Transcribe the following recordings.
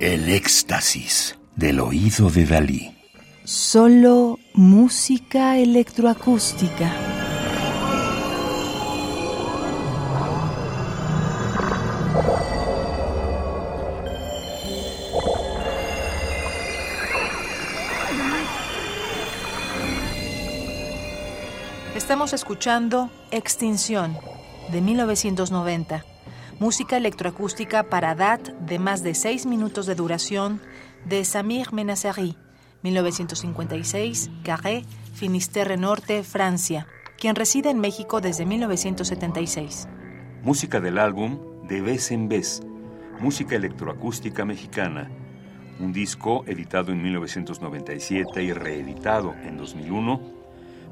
El éxtasis del oído de Dalí. Solo música electroacústica. Estamos escuchando Extinción de 1990, música electroacústica para DAT de más de seis minutos de duración de Samir Menasseri, 1956, Carré, Finisterre Norte, Francia, quien reside en México desde 1976. Música del álbum De vez en vez, música electroacústica mexicana, un disco editado en 1997 y reeditado en 2001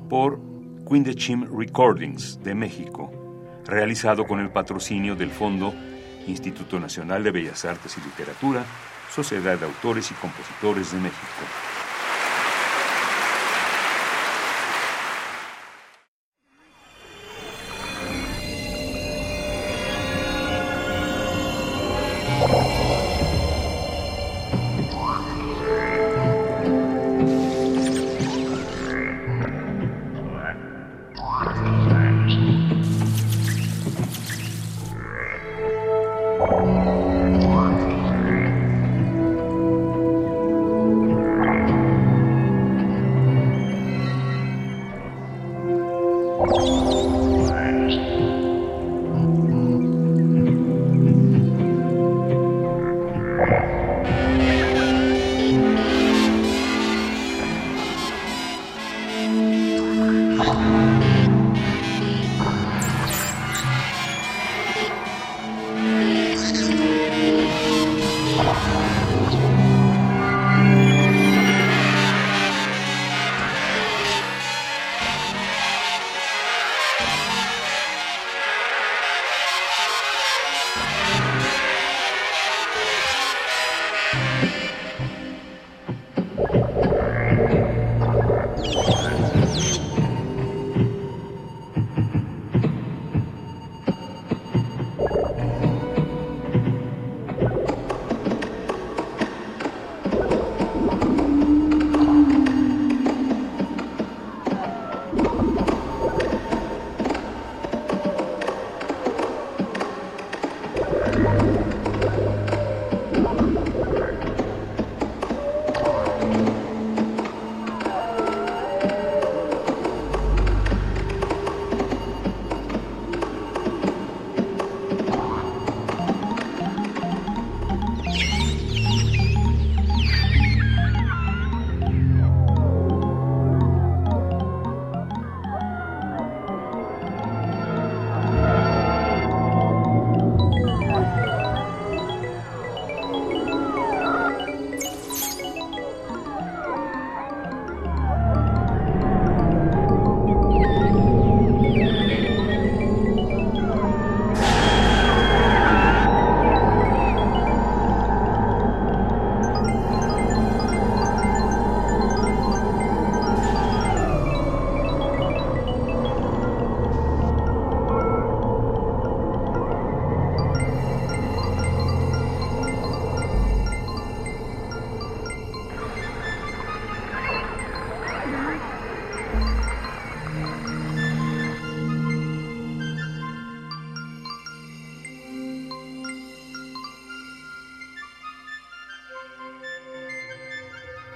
por Quindechim Recordings de México, realizado con el patrocinio del Fondo Instituto Nacional de Bellas Artes y Literatura, Sociedad de Autores y Compositores de México.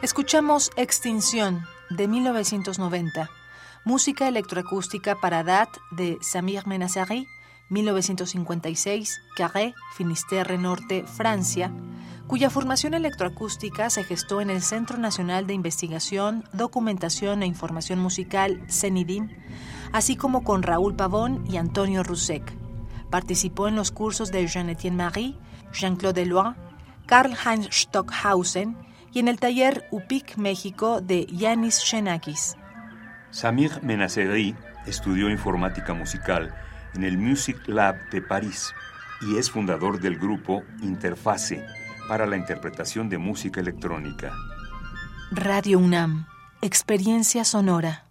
Escuchamos Extinción de 1990, música electroacústica para DAT de Samir Menasseri, 1956, Carré, Finisterre Norte, Francia, cuya formación electroacústica se gestó en el Centro Nacional de Investigación, Documentación e Información Musical, CENIDIM, así como con Raúl Pavón y Antonio Roussec. Participó en los cursos de Jean-Étienne Marie, Jean-Claude Delois, Karl-Heinz Stockhausen y en el taller UPIC México de Yanis Xenakis. Samir Menaceri estudió informática musical en el Music Lab de París y es fundador del grupo Interface para la interpretación de música electrónica. Radio UNAM, experiencia sonora.